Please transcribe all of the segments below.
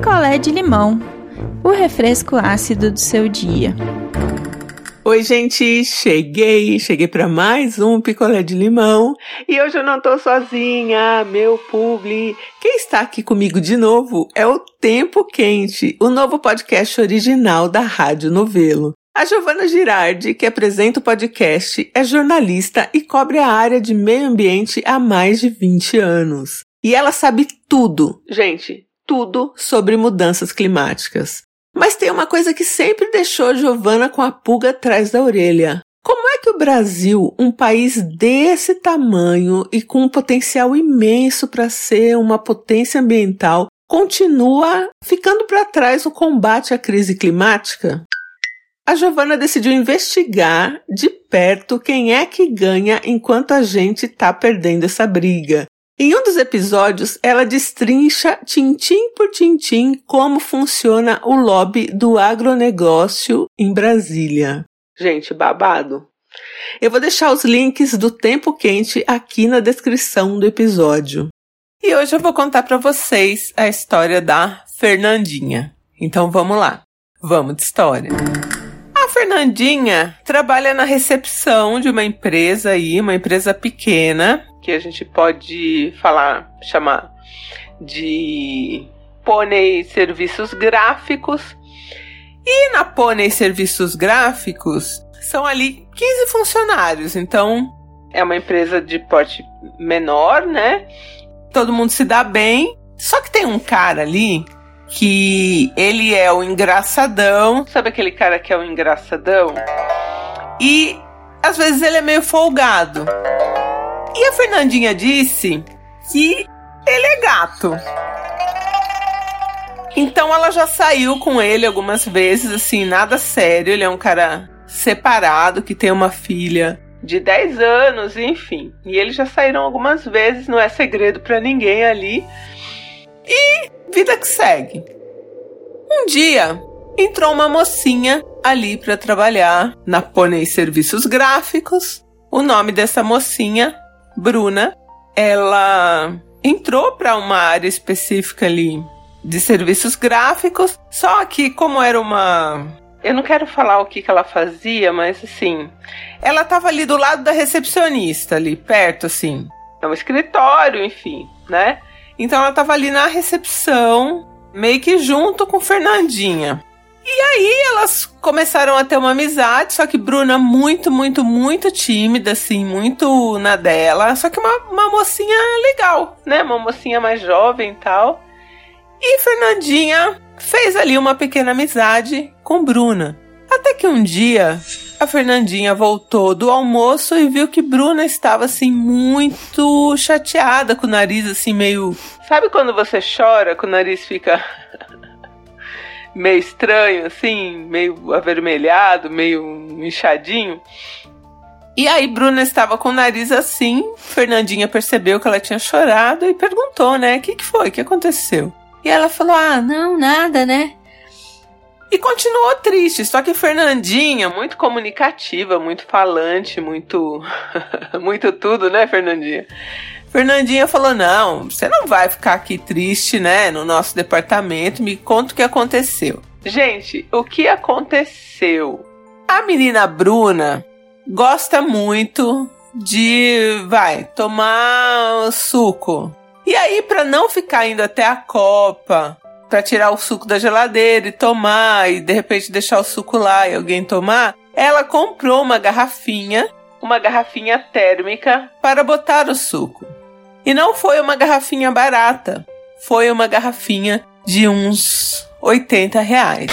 picolé de limão, o refresco ácido do seu dia. Oi, gente, cheguei, cheguei para mais um picolé de limão e hoje eu não tô sozinha, meu publi. Quem está aqui comigo de novo é o Tempo Quente, o novo podcast original da Rádio Novelo. A Giovana Girardi, que apresenta o podcast, é jornalista e cobre a área de meio ambiente há mais de 20 anos. E ela sabe tudo, gente, tudo sobre mudanças climáticas. Mas tem uma coisa que sempre deixou Giovana com a pulga atrás da orelha. Como é que o Brasil, um país desse tamanho e com um potencial imenso para ser uma potência ambiental, continua ficando para trás no combate à crise climática? A Giovana decidiu investigar de perto quem é que ganha enquanto a gente está perdendo essa briga. Em um dos episódios, ela destrincha tintim por tintim como funciona o lobby do agronegócio em Brasília. Gente, babado. Eu vou deixar os links do Tempo Quente aqui na descrição do episódio. E hoje eu vou contar para vocês a história da Fernandinha. Então vamos lá. Vamos de história. A Fernandinha trabalha na recepção de uma empresa aí, uma empresa pequena, que a gente pode falar, chamar de Pônei Serviços Gráficos. E na Pônei Serviços Gráficos são ali 15 funcionários, então é uma empresa de porte menor, né? Todo mundo se dá bem. Só que tem um cara ali que ele é o engraçadão. Sabe aquele cara que é o engraçadão? E às vezes ele é meio folgado. E a Fernandinha disse que ele é gato. Então ela já saiu com ele algumas vezes, assim, nada sério. Ele é um cara separado, que tem uma filha de 10 anos, enfim. E eles já saíram algumas vezes, não é segredo para ninguém ali. E vida que segue. Um dia entrou uma mocinha ali para trabalhar na Pônei Serviços Gráficos. O nome dessa mocinha Bruna, ela entrou para uma área específica ali de serviços gráficos, só que como era uma eu não quero falar o que, que ela fazia, mas assim, ela estava ali do lado da recepcionista, ali perto, assim. É um escritório, enfim, né? Então ela estava ali na recepção, meio que junto com Fernandinha. E aí elas começaram a ter uma amizade, só que Bruna muito, muito, muito tímida, assim, muito na dela. Só que uma, uma mocinha legal, né? Uma mocinha mais jovem e tal. E Fernandinha fez ali uma pequena amizade com Bruna. Até que um dia a Fernandinha voltou do almoço e viu que Bruna estava assim muito chateada, com o nariz assim meio. Sabe quando você chora, com o nariz fica meio estranho, assim, meio avermelhado, meio inchadinho. E aí Bruna estava com o nariz assim, Fernandinha percebeu que ela tinha chorado e perguntou, né, o que, que foi, o que aconteceu? E ela falou, ah, não, nada, né? E continuou triste, só que Fernandinha, muito comunicativa, muito falante, muito. muito tudo, né, Fernandinha? Fernandinha falou: Não, você não vai ficar aqui triste, né? No nosso departamento. Me conta o que aconteceu. Gente, o que aconteceu? A menina Bruna gosta muito de, vai, tomar suco. E aí, para não ficar indo até a copa, para tirar o suco da geladeira e tomar, e de repente deixar o suco lá e alguém tomar, ela comprou uma garrafinha, uma garrafinha térmica para botar o suco. E não foi uma garrafinha barata, foi uma garrafinha de uns 80 reais.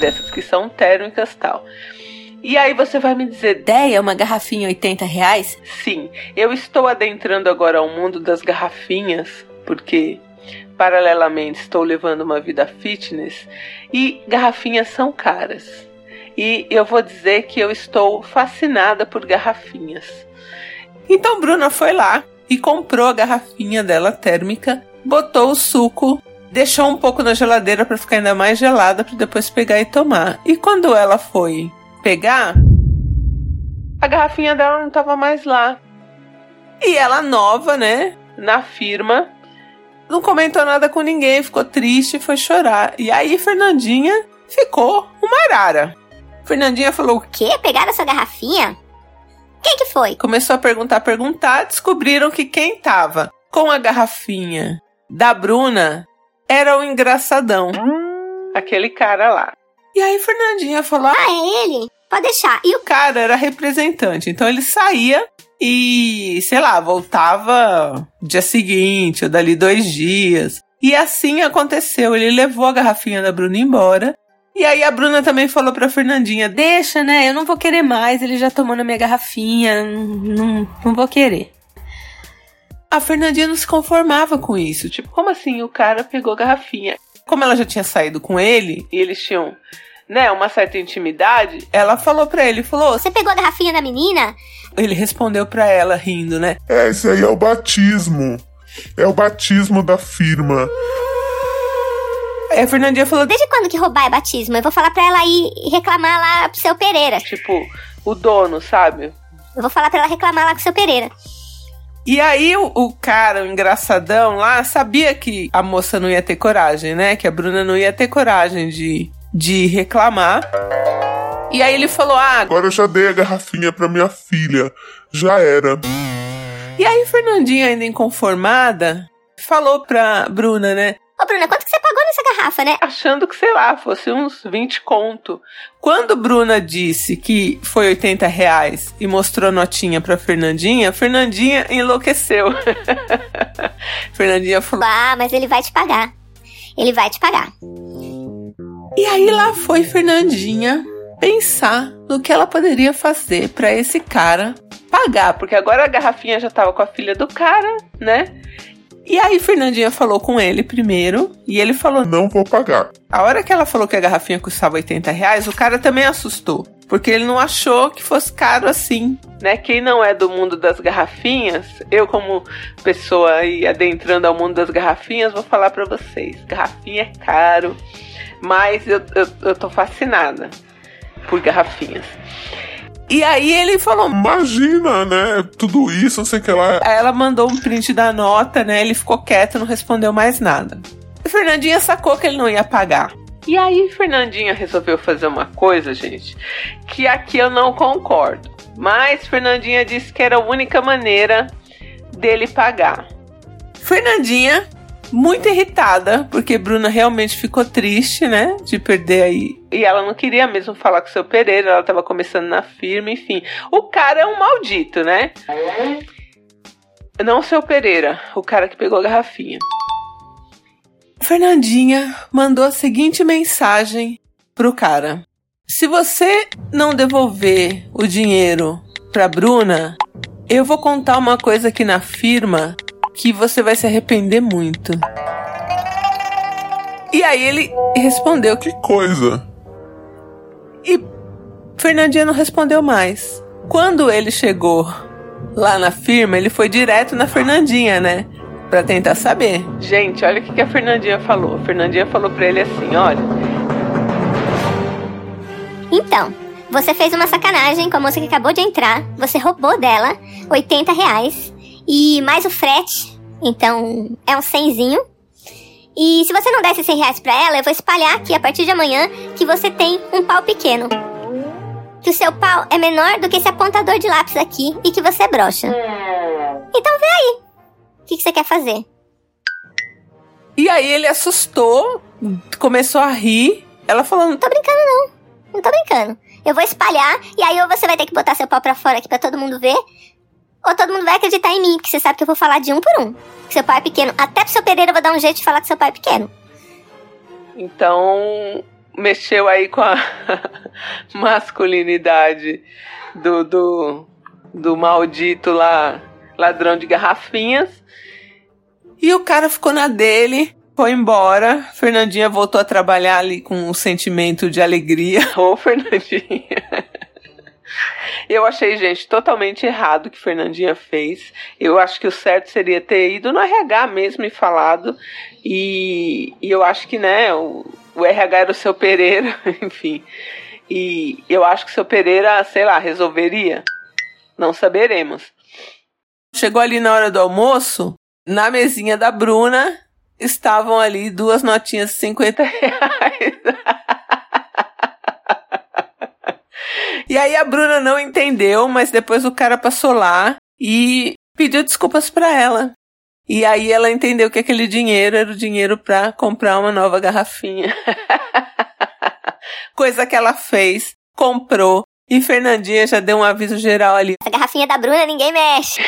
Dessas que são térmicas tal. E aí você vai me dizer, Deia, uma garrafinha 80 reais? Sim, eu estou adentrando agora ao mundo das garrafinhas, porque paralelamente estou levando uma vida fitness e garrafinhas são caras. E eu vou dizer que eu estou fascinada por garrafinhas. Então Bruna foi lá e comprou a garrafinha dela térmica, botou o suco, deixou um pouco na geladeira para ficar ainda mais gelada para depois pegar e tomar. E quando ela foi pegar, a garrafinha dela não estava mais lá. E ela nova, né, na firma, não comentou nada com ninguém, ficou triste foi chorar. E aí Fernandinha ficou uma arara. Fernandinha falou: O quê? Pegaram essa garrafinha? Quem que foi? Começou a perguntar, perguntar, descobriram que quem tava com a garrafinha da Bruna era o engraçadão. Aquele cara lá. E aí Fernandinha falou: Ah, é ele? Pode deixar. E o cara era representante, então ele saía e, sei lá, voltava dia seguinte ou dali dois dias. E assim aconteceu. Ele levou a garrafinha da Bruna embora. E aí a Bruna também falou pra Fernandinha: Deixa, né? Eu não vou querer mais. Ele já tomou na minha garrafinha. Não, não vou querer. A Fernandinha não se conformava com isso. Tipo, como assim o cara pegou a garrafinha? Como ela já tinha saído com ele e eles tinham né, uma certa intimidade, ela falou para ele, falou: "Você pegou a garrafinha da menina?" Ele respondeu para ela rindo, né? É, esse aí é o batismo. É o batismo da firma. Aí a Fernandinha falou: Desde quando que roubar é batismo? Eu vou falar pra ela ir reclamar lá pro seu Pereira. Tipo, o dono, sabe? Eu vou falar pra ela reclamar lá com o seu Pereira. E aí o, o, cara, o engraçadão lá, sabia que a moça não ia ter coragem, né? Que a Bruna não ia ter coragem de de reclamar. E aí ele falou: Ah, agora eu já dei a garrafinha pra minha filha. Já era. E aí Fernandinha, ainda inconformada, falou pra Bruna, né? Ô, Bruna, quanto que você nessa garrafa, né? Achando que, sei lá, fosse uns 20 conto. Quando Bruna disse que foi 80 reais e mostrou notinha pra Fernandinha, Fernandinha enlouqueceu. Fernandinha falou: Ah, mas ele vai te pagar. Ele vai te pagar. E aí lá foi Fernandinha pensar no que ela poderia fazer para esse cara pagar, porque agora a garrafinha já tava com a filha do cara, né? E aí Fernandinha falou com ele primeiro e ele falou: Não vou pagar. A hora que ela falou que a garrafinha custava 80 reais, o cara também assustou. Porque ele não achou que fosse caro assim, né? Quem não é do mundo das garrafinhas, eu como pessoa aí adentrando ao mundo das garrafinhas, vou falar para vocês. Garrafinha é caro. Mas eu, eu, eu tô fascinada por garrafinhas. E aí ele falou: Imagina, né? Tudo isso, não sei o que lá. Aí ela mandou um print da nota, né? Ele ficou quieto, não respondeu mais nada. E Fernandinha sacou que ele não ia pagar. E aí Fernandinha resolveu fazer uma coisa, gente, que aqui eu não concordo. Mas Fernandinha disse que era a única maneira dele pagar. Fernandinha muito irritada, porque Bruna realmente ficou triste, né? De perder aí. E ela não queria mesmo falar com o seu Pereira, ela tava começando na firma, enfim. O cara é um maldito, né? Não o seu Pereira, o cara que pegou a garrafinha. Fernandinha mandou a seguinte mensagem pro cara: Se você não devolver o dinheiro pra Bruna, eu vou contar uma coisa aqui na firma que você vai se arrepender muito. E aí ele respondeu: Que coisa? E Fernandinha não respondeu mais. Quando ele chegou lá na firma, ele foi direto na Fernandinha, né? Pra tentar saber. Gente, olha o que, que a Fernandinha falou. A Fernandinha falou pra ele assim: olha. Então, você fez uma sacanagem com a moça que acabou de entrar. Você roubou dela 80 reais. E mais o frete. Então, é um cenzinho. E se você não der esses 100 reais pra ela, eu vou espalhar aqui a partir de amanhã que você tem um pau pequeno. Que o seu pau é menor do que esse apontador de lápis aqui e que você é broxa. Então vê aí. O que, que você quer fazer? E aí ele assustou, começou a rir. Ela falou: Não tô brincando, não. Não tô brincando. Eu vou espalhar e aí ou você vai ter que botar seu pau pra fora aqui pra todo mundo ver, ou todo mundo vai acreditar em mim, porque você sabe que eu vou falar de um por um. Que seu pai é pequeno. Até pro seu Pereira eu vou dar um jeito de falar que seu pai é pequeno. Então, mexeu aí com a masculinidade do, do, do maldito lá, ladrão de garrafinhas. E o cara ficou na dele, foi embora. Fernandinha voltou a trabalhar ali com um sentimento de alegria. Ô, Fernandinha. Eu achei, gente, totalmente errado o que Fernandinha fez. Eu acho que o certo seria ter ido no RH mesmo e falado. E, e eu acho que, né, o, o RH era o seu Pereira, enfim. E eu acho que o seu Pereira, sei lá, resolveria. Não saberemos. Chegou ali na hora do almoço, na mesinha da Bruna, estavam ali duas notinhas de 50 reais. e aí a Bruna não entendeu, mas depois o cara passou lá e pediu desculpas para ela. E aí ela entendeu que aquele dinheiro era o dinheiro para comprar uma nova garrafinha. Coisa que ela fez, comprou. E Fernandinha já deu um aviso geral ali. A garrafinha da Bruna ninguém mexe.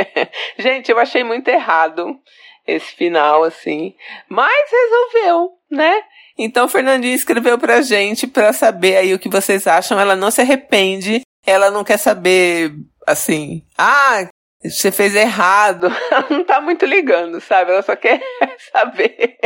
Gente, eu achei muito errado esse final, assim. Mas resolveu, né? Então, Fernandinha escreveu pra gente pra saber aí o que vocês acham. Ela não se arrepende. Ela não quer saber, assim, ah, você fez errado. Ela não tá muito ligando, sabe? Ela só quer saber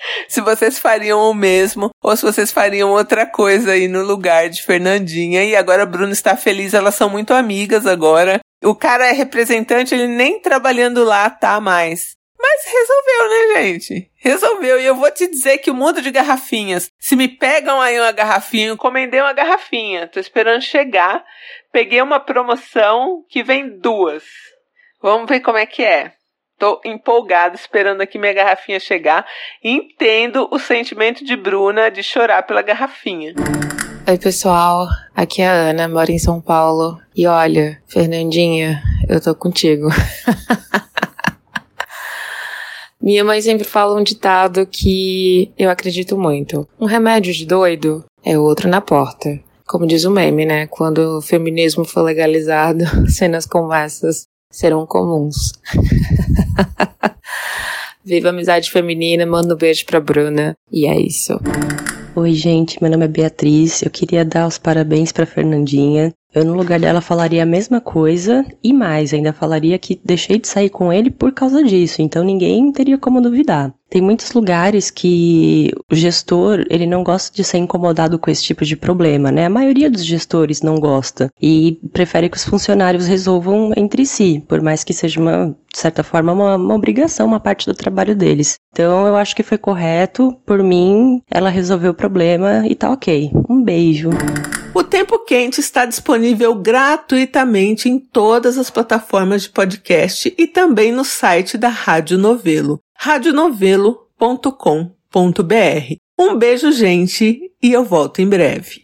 se vocês fariam o mesmo ou se vocês fariam outra coisa aí no lugar de Fernandinha. E agora a Bruna está feliz, elas são muito amigas agora. O cara é representante, ele nem trabalhando lá tá mais. Mas resolveu, né, gente? Resolveu. E eu vou te dizer que o mundo de garrafinhas. Se me pegam aí uma garrafinha, encomendei uma garrafinha. Tô esperando chegar. Peguei uma promoção que vem duas. Vamos ver como é que é. Tô empolgada esperando aqui minha garrafinha chegar. Entendo o sentimento de Bruna de chorar pela garrafinha. Oi, pessoal. Aqui é a Ana, moro em São Paulo. E olha, Fernandinha, eu tô contigo. Minha mãe sempre fala um ditado que eu acredito muito. Um remédio de doido é outro na porta. Como diz o meme, né? Quando o feminismo for legalizado, cenas como essas serão comuns. Viva a amizade feminina, manda um beijo pra Bruna. E é isso. Oi, gente, meu nome é Beatriz. Eu queria dar os parabéns para Fernandinha. Eu, no lugar dela, falaria a mesma coisa e mais, ainda falaria que deixei de sair com ele por causa disso, então ninguém teria como duvidar. Tem muitos lugares que o gestor, ele não gosta de ser incomodado com esse tipo de problema, né? A maioria dos gestores não gosta e prefere que os funcionários resolvam entre si, por mais que seja uma, de certa forma, uma, uma obrigação, uma parte do trabalho deles. Então eu acho que foi correto, por mim, ela resolveu o problema e tá ok. Um beijo. O Tempo Quente está disponível gratuitamente em todas as plataformas de podcast e também no site da Rádio Novelo, radionovelo.com.br. Um beijo, gente, e eu volto em breve.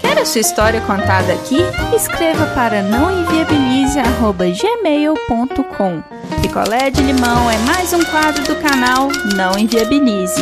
Quer a sua história contada aqui? Escreva para nãoenviabilize.gmail.com Picolé de limão é mais um quadro do canal Não Enviabilize.